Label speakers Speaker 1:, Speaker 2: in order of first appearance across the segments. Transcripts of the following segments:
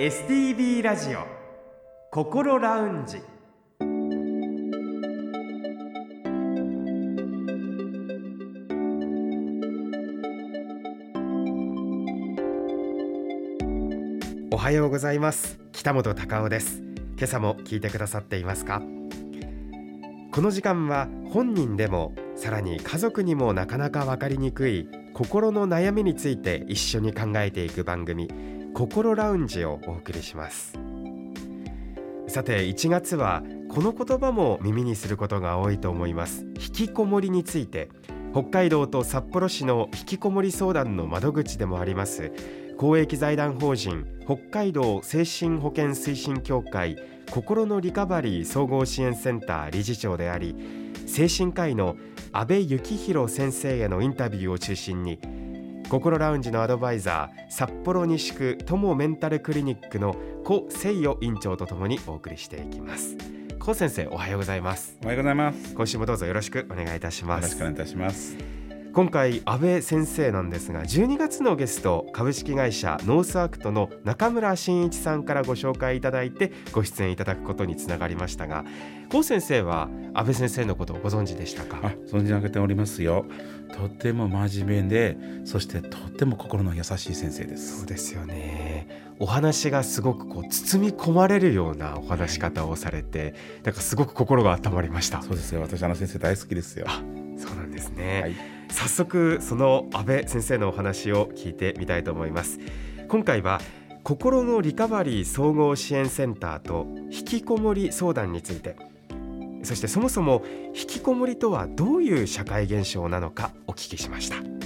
Speaker 1: STB ラジオ心ラウンジ。おはようございます。北本隆夫です。今朝も聞いてくださっていますか？この時間は本人でもさらに家族にもなかなかわかりにくい心の悩みについて一緒に考えていく番組。心ラウンジをお送りします。さて1月はこの言葉も耳にすることが多いと思います。引きこもりについて北海道と札幌市の引きこもり相談の窓口でもあります公益財団法人北海道精神保健推進協会心のリカバリー総合支援センター理事長であり精神科医の阿部幸弘先生へのインタビューを中心にこころラウンジのアドバイザー札幌西区友メンタルクリニックの古誠代院長とともにお送りしていきます。古先生おはようございます。
Speaker 2: おはようございます。
Speaker 1: 今週もどうぞよろしくお願いいたします。
Speaker 2: よろしくお願いいたします
Speaker 1: 今回阿部先生なんですが12月のゲスト株式会社ノースアクトの中村真一さんからご紹介いただいてご出演いただくことにつながりましたが古先生は阿部先生のことをご存知でしたか？
Speaker 2: あ存じ上げておりますよ。とても真面目でそしてとても心の優しい先生です。
Speaker 1: そうですよね。お話がすごくこう包み込まれるようなお話し方をされてだからすごく心が温まりました。
Speaker 2: そうですよ。私あの先生大好きですよ。
Speaker 1: そうなんですね、
Speaker 2: はい
Speaker 1: 早速その安倍先生のお話を聞いてみたいと思います。今回は心のリカバリー総合支援センターと引きこもり相談について。そしてそもそも引きこもりとはどういう社会現象なのかお聞きしました。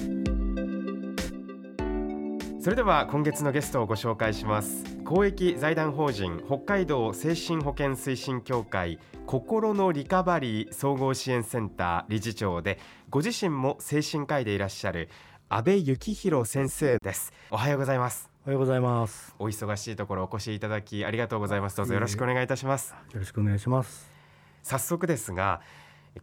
Speaker 1: それでは今月のゲストをご紹介します。公益財団法人北海道精神保健推進協会心のリカバリー総合支援センター理事長でご自身も精神科医でいらっしゃる安倍幸弘先生です。おはようございます。
Speaker 3: おはようございます。
Speaker 1: お忙しいところお越しいただきありがとうございます。どうぞよろしくお願いいたします。
Speaker 3: よろしくお願いします。
Speaker 1: 早速ですが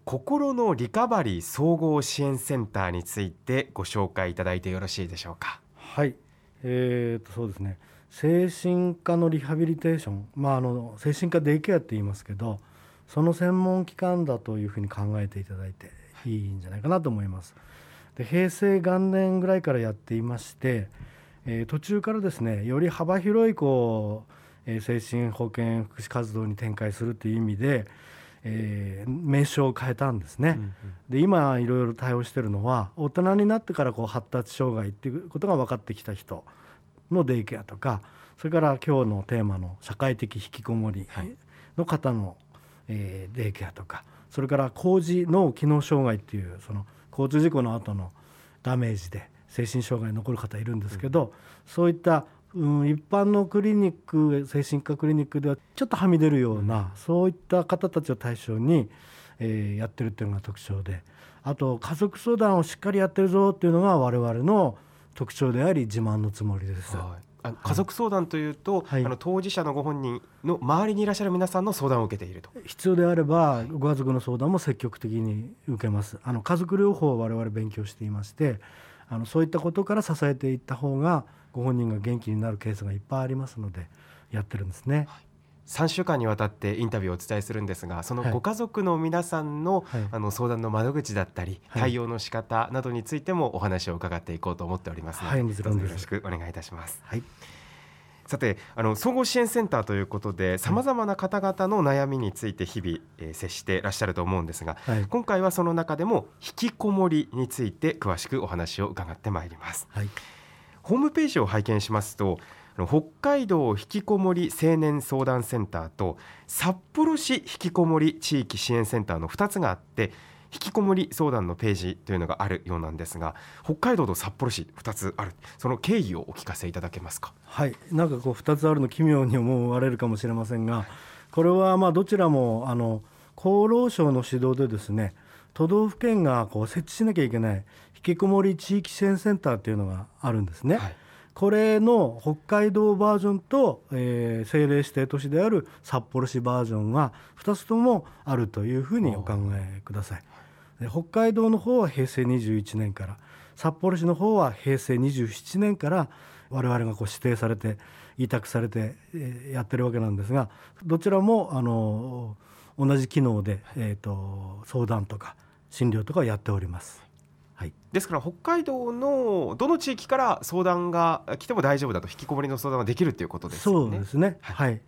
Speaker 1: 心のリカバリー総合支援センターについてご紹介いただいてよろしいでしょうか。
Speaker 3: はい、えー、とそうですね。精神科のリハビリテーション、まああの精神科デイケアって言いますけど、その専門機関だというふうに考えていただいていいんじゃないかなと思います。で平成元年ぐらいからやっていまして、えー途中からですねより幅広いこう、えー精神保健福祉活動に展開するという意味で、えー名称を変えたんですね。で今いろいろ対応しているのは大人になってからこう発達障害っていうことが分かってきた人のデイケアとかそれから今日のテーマの社会的引きこもり
Speaker 1: はい。
Speaker 3: の方の、えーデイケアとかそれから工事脳機能障害っていうその交通事故の後のダメージで精神障害に残る方いるんですけど、そういったうん、一般のクリニック精神科クリニックではちょっとはみ出るような、そういった方たちを対象に、えーやってるっていうのが特徴で。あと家族相談をしっかりやってるぞっていうのが我々の特徴であり自慢のつもりです。
Speaker 1: はい。あ家族相談というと、
Speaker 3: はい。
Speaker 1: あの当事者のご本人の周りにいらっしゃる皆さんの相談を受けていると。
Speaker 3: 必要であればご家族の相談も積極的に受けます。あの家族療法を我々勉強していましてあのそういったことから支えていった方がご本人が元気になるケースがいっぱいありますのでやってるんですね。
Speaker 1: 3週間にわたってインタビューをお伝えするんですがその
Speaker 3: はい。
Speaker 1: ご家族の皆さんの,、
Speaker 3: はい。
Speaker 1: あの相談の窓口だったり
Speaker 3: はい。
Speaker 1: 対応の仕方などについてもお話を伺っていこうと思っておりますので、
Speaker 3: はい
Speaker 1: よろしくお願いいたします。
Speaker 3: はい、
Speaker 1: さてあの総合支援センターということでさまざまな方々の悩みについて日々、えー接していらっしゃると思うんですが
Speaker 3: はい。
Speaker 1: 今回はその中でも引きこもりについて詳しくお話を伺ってまいります。
Speaker 3: はい。
Speaker 1: ホームページを拝見しますと北海道引きこもり青年相談センターと札幌市引きこもり地域支援センターの2つがあって引きこもり相談のページというのがあるようなんですが北海道と札幌市2つあるその経緯をお聞かせいただけますか？
Speaker 3: はい、なんかこう2つあるの奇妙に思われるかもしれませんがこれはまあどちらもあの厚労省の指導でですね都道府県がこう設置しなきゃいけない引きこもり地域支援センターっていうのがあるんですね。
Speaker 1: はい
Speaker 3: これの北海道バージョンと、えー政令指定都市である札幌市バージョンが2つともあるというふうにお考えください。で北海道の方は平成21年から札幌市の方は平成27年から、我々がこう指定されて委託されて、えやってるわけなんですがどちらもあの同じ機能で、えー、と相談とか診療とかをやっております。はい、
Speaker 1: ですから北海道のどの地域から相談が来ても大丈夫だと引きこもりの相談ができるっていうことですよね。
Speaker 3: そうですね、
Speaker 1: は
Speaker 3: はい。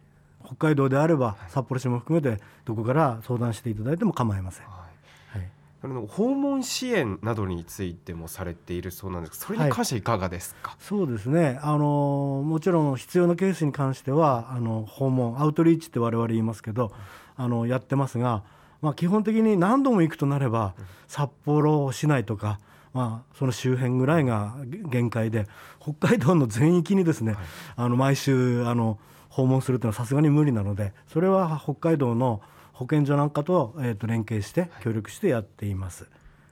Speaker 3: 北海道であれば札幌市も含めてどこから相談していただいても構いません。
Speaker 1: はい。
Speaker 3: はい。
Speaker 1: それの訪問支援などについてもされているそうなんです。がそれに関していかがですか、
Speaker 3: そうですね。あのもちろん必要なケースに関してはあの訪問アウトリーチって我々言いますけどあのやってますが、まあ、基本的に何度も行くとなれば札幌市内とか、まあ、その周辺ぐらいが限界で北海道の全域にですね、あの毎週あの訪問するというのはさすがに無理なのでそれは北海道の保健所なんかと,、えー、と連携して協力してやっています。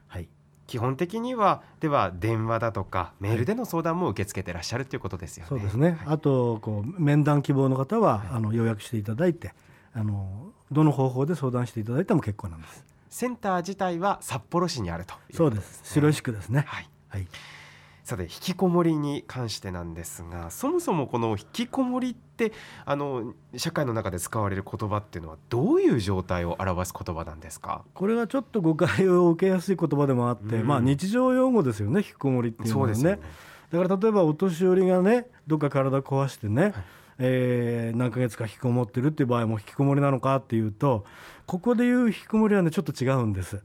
Speaker 3: はい
Speaker 1: 基本的にはでは電話だとかメールでの相談も受け付けてらっしゃるということですよね。
Speaker 3: そうですね。あとこう面談希望の方は、あの予約していただいて、あのどの方法で相談していただいても結構なんです。
Speaker 1: センター自体は札幌市にあるという
Speaker 3: そうで
Speaker 1: す。
Speaker 3: 白石区ですね。
Speaker 1: はい。
Speaker 3: はい。
Speaker 1: さて引きこもりに関してなんですがそもそもこの引きこもりってあの社会の中で使われる言葉っていうのはどういう状態を表す言葉なんですか？
Speaker 3: これがちょっと誤解を受けやすい言葉でもあって、
Speaker 1: うん
Speaker 3: まあ日常用語ですよね。引きこもりっていうのはね。
Speaker 1: そうですよね
Speaker 3: だから例えばお年寄りがね、どっか体壊してね。えー何ヶ月か引きこもってるっていう場合も引きこもりなのかっていうとここでいう引きこもりはねちょっと違うんです、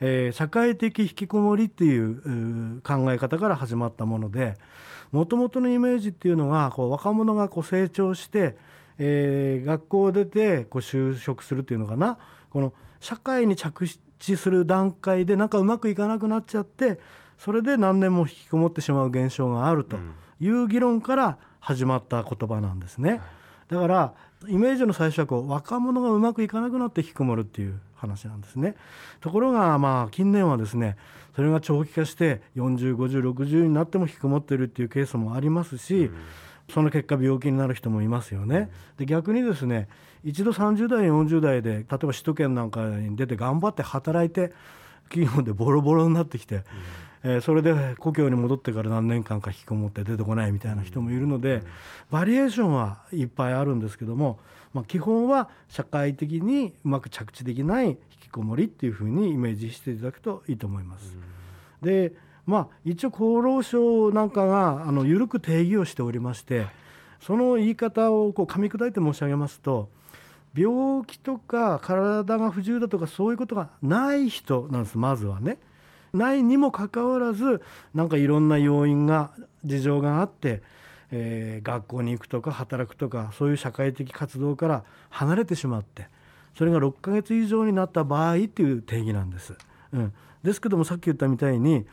Speaker 3: えー社会的引きこもりっていう考え方から始まったものでもともとのイメージっていうのがこう若者がこう成長して、えー学校を出てこう就職するっていうのかな。この社会に着地する段階でなんかうまくいかなくなっちゃってそれで何年も引きこもってしまう現象があると。いう議論から始まった言葉なんですね。だからイメージの最初はこう若者がうまくいかなくなって引きこもるっていう話なんですね。ところがまあ近年はですねそれが長期化して405060になっても引きこもってるっていうケースもありますし、その結果病気になる人もいますよね。で逆にですね一度30代40代で例えば首都圏なんかに出て頑張って働いて企業でボロボロになってきて、えーそれで故郷に戻ってから何年間か引きこもって出てこないみたいな人もいるので、バリエーションはいっぱいあるんですけども、まあ、基本は社会的にうまく着地できない引きこもりっていうふうにイメージしていただくといいと思います。でまあ一応厚労省なんかがあの緩く定義をしておりましてその言い方をこう噛み砕いて申し上げますと病気とか体が不自由だとかそういうことがない人なんですまずはね。ないにもかかわらずなんかいろんな要因が事情があって、えー学校に行くとか働くとかそういう社会的活動から離れてしまってそれが6ヶ月以上になった場合っていう定義なんです。うん、ですけどもさっき言ったみたいに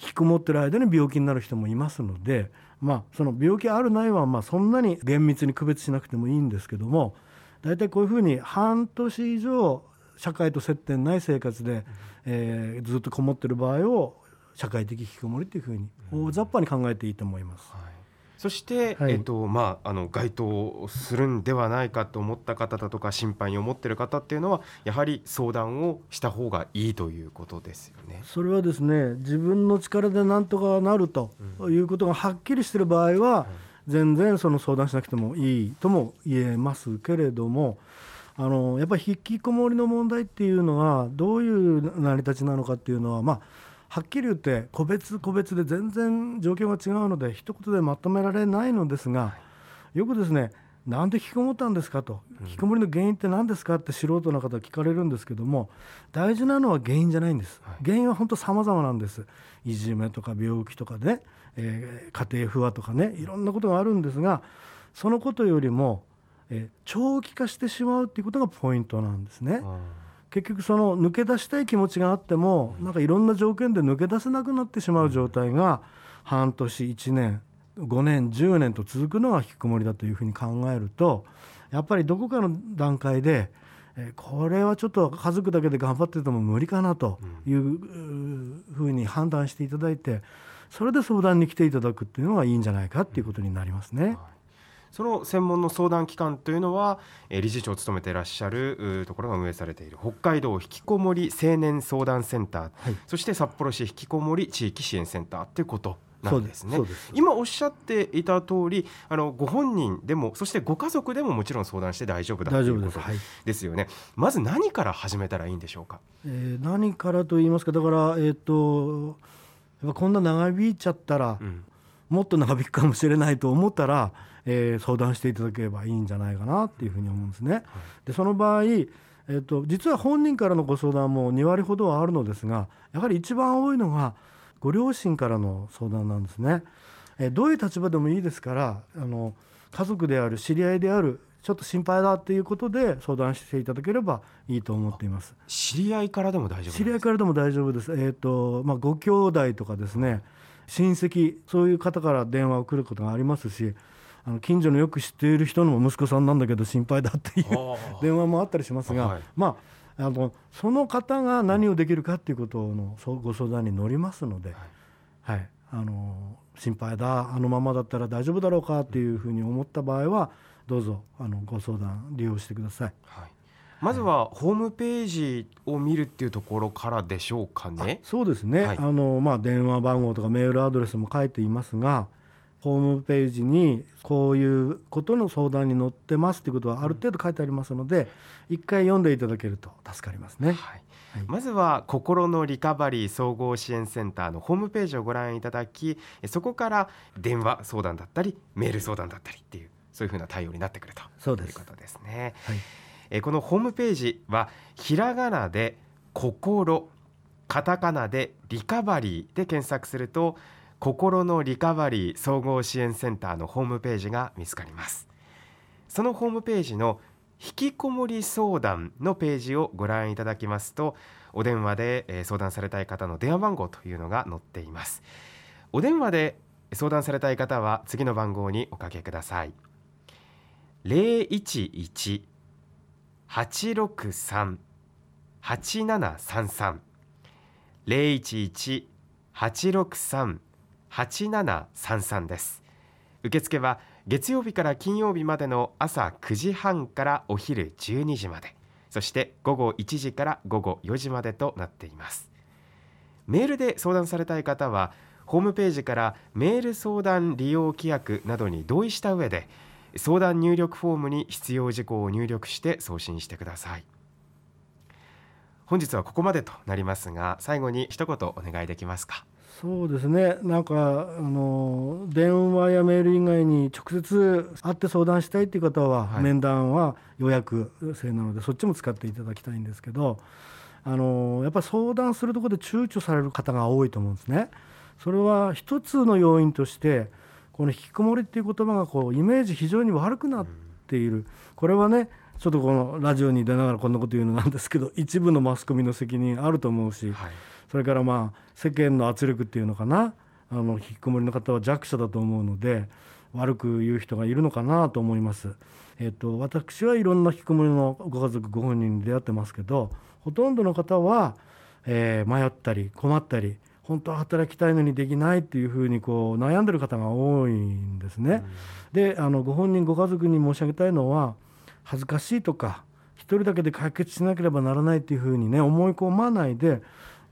Speaker 3: 引きこもってる間に病気になる人もいますので、まあ、その病気あるないはまあそんなに厳密に区別しなくてもいいんですけども大体こういうふうに半年以上社会と接点ない生活で、えーずっとこもってる場合を社会的引きこもりというふうに大雑把に考えていいと思います。
Speaker 1: そして、
Speaker 3: はい。
Speaker 1: えっとまあ、あの該当するんではないかと思った方だとか心配に思っている方っていうのはやはり相談をした方がいいということですよね。
Speaker 3: それはですね自分の力でなんとかなるということがはっきりしている場合は、全然その相談しなくてもいいとも言えますけれどもあのやっぱり引きこもりの問題っていうのはどういう成り立ちなのかっていうのはまあはっきり言って個別個別で全然状況が違うので一言でまとめられないのですがよくですねなんで引きこもったんですかと。引きこもりの原因って何ですかって素人の方聞かれるんですけども大事なのは原因じゃないんです、原因は本当様々なんです。いじめとか病気とかね、えー家庭不和とかねいろんなことがあるんですがそのことよりも、えー長期化してしまうっていうことがポイントなんですね。結局その抜け出したい気持ちがあってもなんかいろんな条件で抜け出せなくなってしまう状態が半年1年5年10年と続くのが引きこもりだというふうに考えるとやっぱりどこかの段階でえーこれはちょっと家族だけで頑張ってても無理かなというふうに判断していただいてそれで相談に来ていただくっていうのがいいんじゃないかっていうことになりますね。
Speaker 1: その専門の相談機関というのは、えー理事長を務めていらっしゃるところが運営されている北海道引きこもり青年相談センター、
Speaker 3: はい。
Speaker 1: そして札幌市引きこもり地域支援センターということなんですね。今おっしゃっていた通りあのご本人でもそしてご家族でももちろん相談して大丈夫だと
Speaker 3: 大
Speaker 1: いうこと
Speaker 3: です。
Speaker 1: よね。まず何から始めたらいいんでしょうか？
Speaker 3: えー何からと言いますか？だからえっ、とやっぱこんな長引いちゃったら、
Speaker 1: うん。
Speaker 3: もっと長引くかもしれないと思ったら、えー相談していただければいいんじゃないかなっていうふうに思うんですね。でその場合、えー、と実は本人からのご相談も2割ほどはあるのですがやはり一番多いのがご両親からの相談なんですね。えーどういう立場でもいいですからあの家族である知り合いであるちょっと心配だっていうことで相談していただければいいと思っています。
Speaker 1: 知り合いからでも大丈夫
Speaker 3: 知り合いからでも大丈夫です。えっ、とまあご兄弟とかですね、親戚そういう方から電話を来ることがありますし、あの近所のよく知っている人の息子さんなんだけど心配だっていう 電話もあったりしますが、
Speaker 1: はい。
Speaker 3: まああのその方が何をできるかっていうことのご相談に乗りますので、はい、あの心配だあのままだったら大丈夫だろうかっていうふうに思った場合はどうぞあのご相談利用してください。
Speaker 1: はい。まずはホームページを見るっていうところからでしょうかね。
Speaker 3: そうですね、
Speaker 1: はい。
Speaker 3: あのまあ、電話番号とかメールアドレスも書いていますがホームページにこういうことの相談に載ってますということはある程度書いてありますので一回読んでいただけると助かりますね。
Speaker 1: はい。
Speaker 3: はい。
Speaker 1: まずは心のリカバリー総合支援センターのホームページをご覧いただきそこから電話相談だったりメール相談だったりっていうそういうふうな対応になってくると
Speaker 3: そうです。
Speaker 1: いうことですね。
Speaker 3: はい。
Speaker 1: えーこのホームページはひらがなで心カタカナでリカバリーで検索すると心のリカバリー総合支援センターのホームページが見つかります。そのホームページの引きこもり相談のページをご覧いただきますとお電話で相談されたい方の電話番号というのが載っています。お電話で相談されたい方は次の番号におかけください。011 863-8733 8733です。受付は月曜日から金曜日までの朝9時半からお昼12時まで。そして午後1時から午後4時までとなっています。メールで相談されたい方はホームページからメール相談利用規約などに同意した上で相談入力フォームに必要事項を入力して送信してください。本日はここまでとなりますが最後に一言お願いできますか？
Speaker 3: そうですね。なんかあの電話やメール以外に直接会って相談したいっていう方は、
Speaker 1: はい。
Speaker 3: 面談は予約制なのでそっちも使っていただきたいんですけどあのやっぱり相談するところで躊躇される方が多いと思うんですね。それは一つの要因としてこの引きこもりっていう言葉がこうイメージ非常に悪くなっている、これはねちょっとこのラジオに出ながらこんなこと言うのなんですけど一部のマスコミの責任あると思うし、
Speaker 1: はい
Speaker 3: それからまあ世間の圧力っていうのかなあの引きこもりの方は弱者だと思うので悪く言う人がいるのかなと思います。えっと私はいろんな引きこもりのご家族ご本人に出会ってますけどほとんどの方は、えー迷ったり困ったり本当は働きたいのにできないっていうふうにこう悩んでる方が多いんですね。であのご本人ご家族に申し上げたいのは恥ずかしいとか一人だけで解決しなければならないっていうふうにね思い込まないで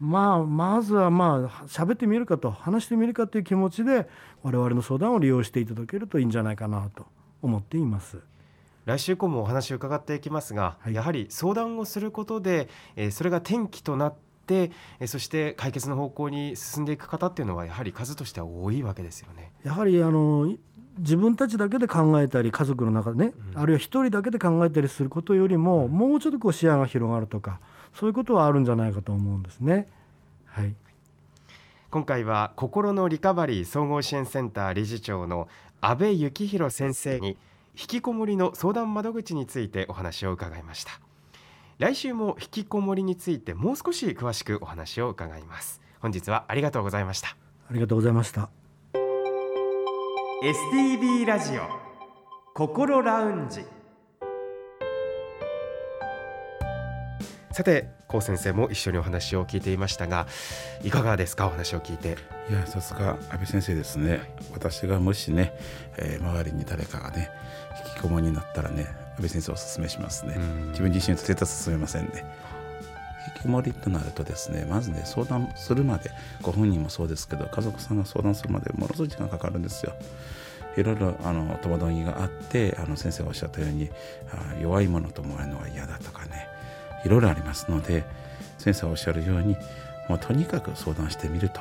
Speaker 3: まあまずはまあ喋ってみるかと話してみるかという気持ちで我々の相談を利用していただけるといいんじゃないかなと思っています。
Speaker 1: 来週以降もお話を伺っていきますが、
Speaker 3: はい
Speaker 1: やはり相談をすることで、えーそれが転機となって、えーそして解決の方向に進んでいく方っていうのはやはり数としては多いわけですよね。
Speaker 3: やはりあのい自分たちだけで考えたり家族の中でね、
Speaker 1: うん
Speaker 3: あるいは一人だけで考えたりすることよりももうちょっとこう視野が広がるとかそういうことはあるんじゃないかと思うんですね。はい。
Speaker 1: 今回は心のリカバリー総合支援センター理事長の阿部幸弘先生に引きこもりの相談窓口についてお話を伺いました。来週も引きこもりについてもう少し詳しくお話を伺います。本日はありがとうございました。
Speaker 3: ありがとうございました。
Speaker 1: STB ラジオ心ラウンジさて高先生も一緒にお話を聞いていましたがいかがですか？お話を聞いて。
Speaker 2: いやさすが安倍先生ですね。私がもしね、えー周りに誰かがね引きこもりになったらね安倍先生おすすめしますね。
Speaker 1: うん。
Speaker 2: 自分自身と絶対進めませんね。引きこもりとなるとですねまずね相談するまでご本人もそうですけど家族さんが相談するまでものすごい時間かかるんですよ。いろいろあの戸惑いがあってあの先生がおっしゃったようにあ弱いものと思われるのは嫌だとかねいろいろありますので先生がおっしゃるようにもうとにかく相談してみると、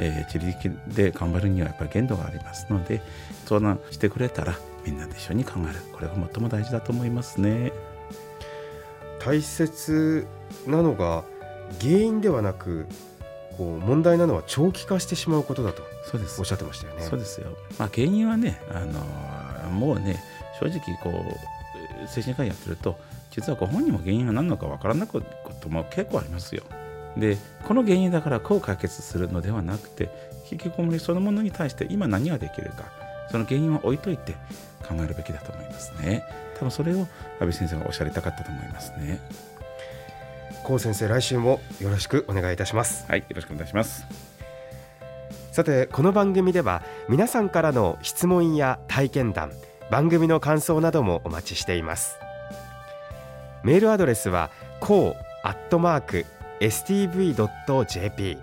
Speaker 2: えー、自力で頑張るにはやっぱり限度がありますので相談してくれたらみんなで一緒に考えるこれが最も大事だと思いますね。
Speaker 1: 大切なのが原因ではなくこう問題なのは長期化してしまうことだとおっしゃってましたよね。
Speaker 2: そうですよ、まあ、原因はねあのもうね正直こう精神科医やってると実はご本人も原因が何なのかわからなくことも結構ありますよ。でこの原因だからこう解決するのではなくて引きこもりそのものに対して今何ができるかその原因を置いといて考えるべきだと思いますね。多分それを阿部先生がおっしゃりたかったと思いますね。
Speaker 1: 高先生来週もよろしくお願いいたします。
Speaker 2: はい、よろしくお願いします。
Speaker 1: さてこの番組では皆さんからの質問や体験談番組の感想などもお待ちしていますメールアドレスはこうアットマーク stv.jp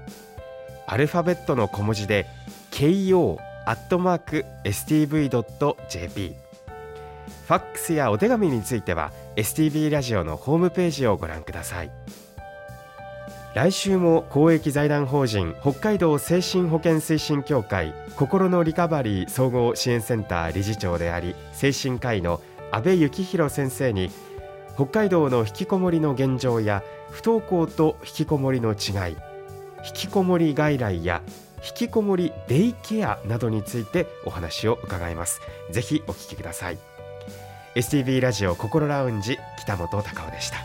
Speaker 1: アルファベットの小文字で ko アットマーク stv.jp ファックスやお手紙については STV ラジオのホームページをご覧ください。来週も公益財団法人北海道精神保健推進協会心のリカバリー総合支援センター理事長であり精神科医の阿部幸弘先生に北海道の引きこもりの現状や不登校と引きこもりの違い引きこもり外来や引きこもりデイケアなどについてお話を伺います。ぜひお聞きください。STV ラジオ心ラウンジ北本隆夫でした。